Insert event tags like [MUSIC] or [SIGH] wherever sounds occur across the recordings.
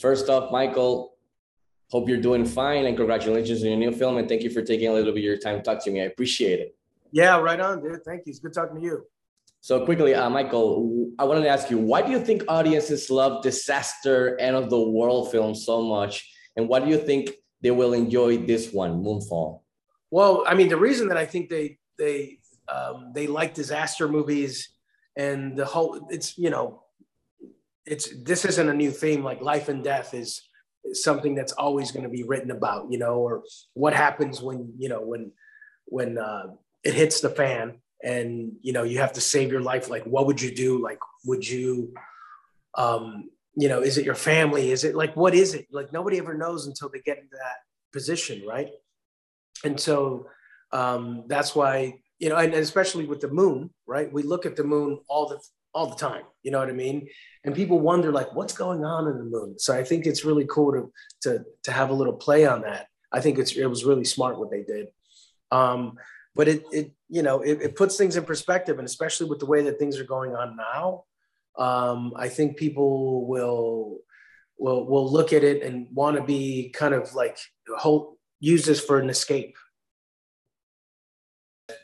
first off, Michael, hope you're doing fine and congratulations on your new film. And thank you for taking a little bit of your time to talk to me. I appreciate it. Yeah, right on, dude. Thank you. It's good talking to you. So quickly, uh, Michael, I wanted to ask you, why do you think audiences love disaster, end of the world films so much? And why do you think they will enjoy this one, Moonfall? Well, I mean, the reason that I think they they um, they like disaster movies and the whole it's you know it's this isn't a new theme. Like life and death is, something that's always going to be written about you know or what happens when you know when when uh, it hits the fan and you know you have to save your life. Like what would you do? Like would you um you know is it your family? Is it like what is it? Like nobody ever knows until they get into that position right? And so um that's why you know and especially with the moon right? We look at the moon all the all the time you know what i mean? And people wonder like what's going on in the moon? So i think it's really cool to to to have a little play on that. I think it's it was really smart what they did. Um but it, it you know it, it, puts things in perspective and especially with the way that things are going on now um, i think people will will will look at it and want to be kind of like hold use this for an escape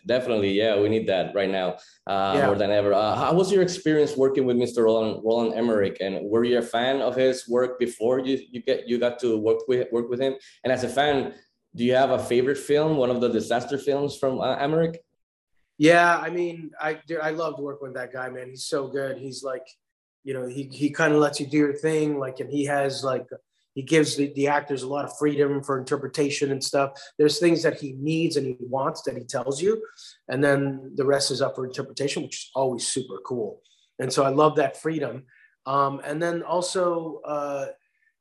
definitely yeah we need that right now uh, yeah. more than ever uh, how was your experience working with mr roland roland emmerich and were you a fan of his work before you you get you got to work with work with him and as a fan do you have a favorite film, one of the disaster films from uh, Emmerich? Yeah, I mean, I I loved working with that guy, man. He's so good. He's like, you know, he he kind of lets you do your thing, like, and he has like he gives the, the actors a lot of freedom for interpretation and stuff. There's things that he needs and he wants that he tells you, and then the rest is up for interpretation, which is always super cool. And so I love that freedom. Um, and then also, uh,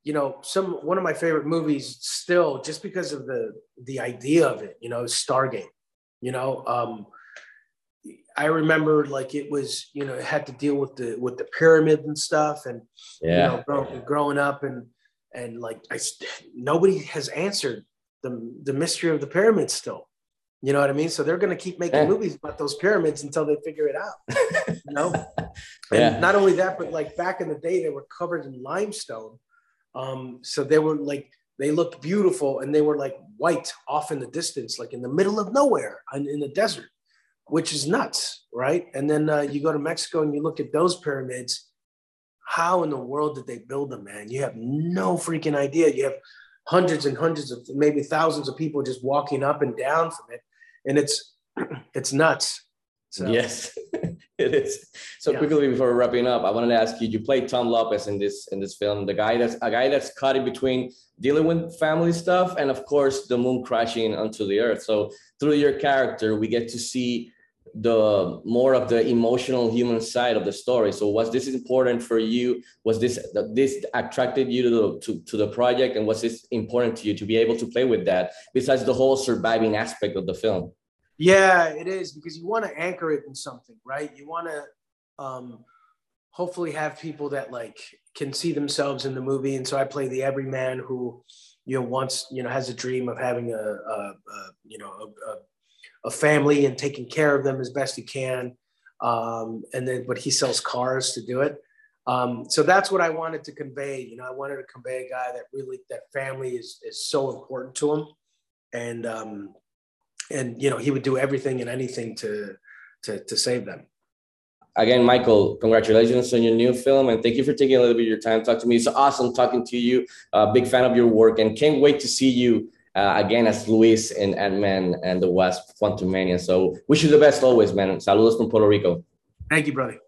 you know, some one of my favorite movies still, just because of the the idea of it, you know, Stargate. You know, um, I remember like it was, you know, it had to deal with the with the pyramid and stuff, and yeah, you know, grow, growing up and and like I, nobody has answered the the mystery of the pyramids still. You know what I mean? So they're going to keep making yeah. movies about those pyramids until they figure it out. you know, [LAUGHS] yeah. and not only that, but like back in the day, they were covered in limestone um, so they were like, they looked beautiful and they were like white off in the distance, like in the middle of nowhere and in the desert, which is nuts, right? And then uh, you go to Mexico and you look at those pyramids. How in the world did they build them, man? You have no freaking idea. You have hundreds and hundreds of maybe thousands of people just walking up and down from it, and it's [CLEARS THROAT] it's nuts. So. Yes, [LAUGHS] it is. So yeah. quickly before wrapping up, I wanted to ask you: You played Tom Lopez in this in this film, the guy that's a guy that's caught in between dealing with family stuff and, of course, the moon crashing onto the earth. So through your character, we get to see the more of the emotional human side of the story. So was this important for you? Was this this attracted you to the to, to the project, and was this important to you to be able to play with that? Besides the whole surviving aspect of the film. Yeah, it is because you want to anchor it in something, right? You want to um, hopefully have people that like can see themselves in the movie. And so I play the everyman who, you know, wants, you know, has a dream of having a, a, a you know, a, a, family and taking care of them as best he can. Um, and then, but he sells cars to do it. Um, so that's what I wanted to convey. You know, I wanted to convey a guy that really, that family is, is so important to him. And, um, and you know he would do everything and anything to to to save them again michael congratulations on your new film and thank you for taking a little bit of your time to talk to me it's awesome talking to you uh, big fan of your work and can't wait to see you uh, again as luis in ant-man and the wasp quantumania so wish you the best always man. Saludos from puerto rico. Thank you brother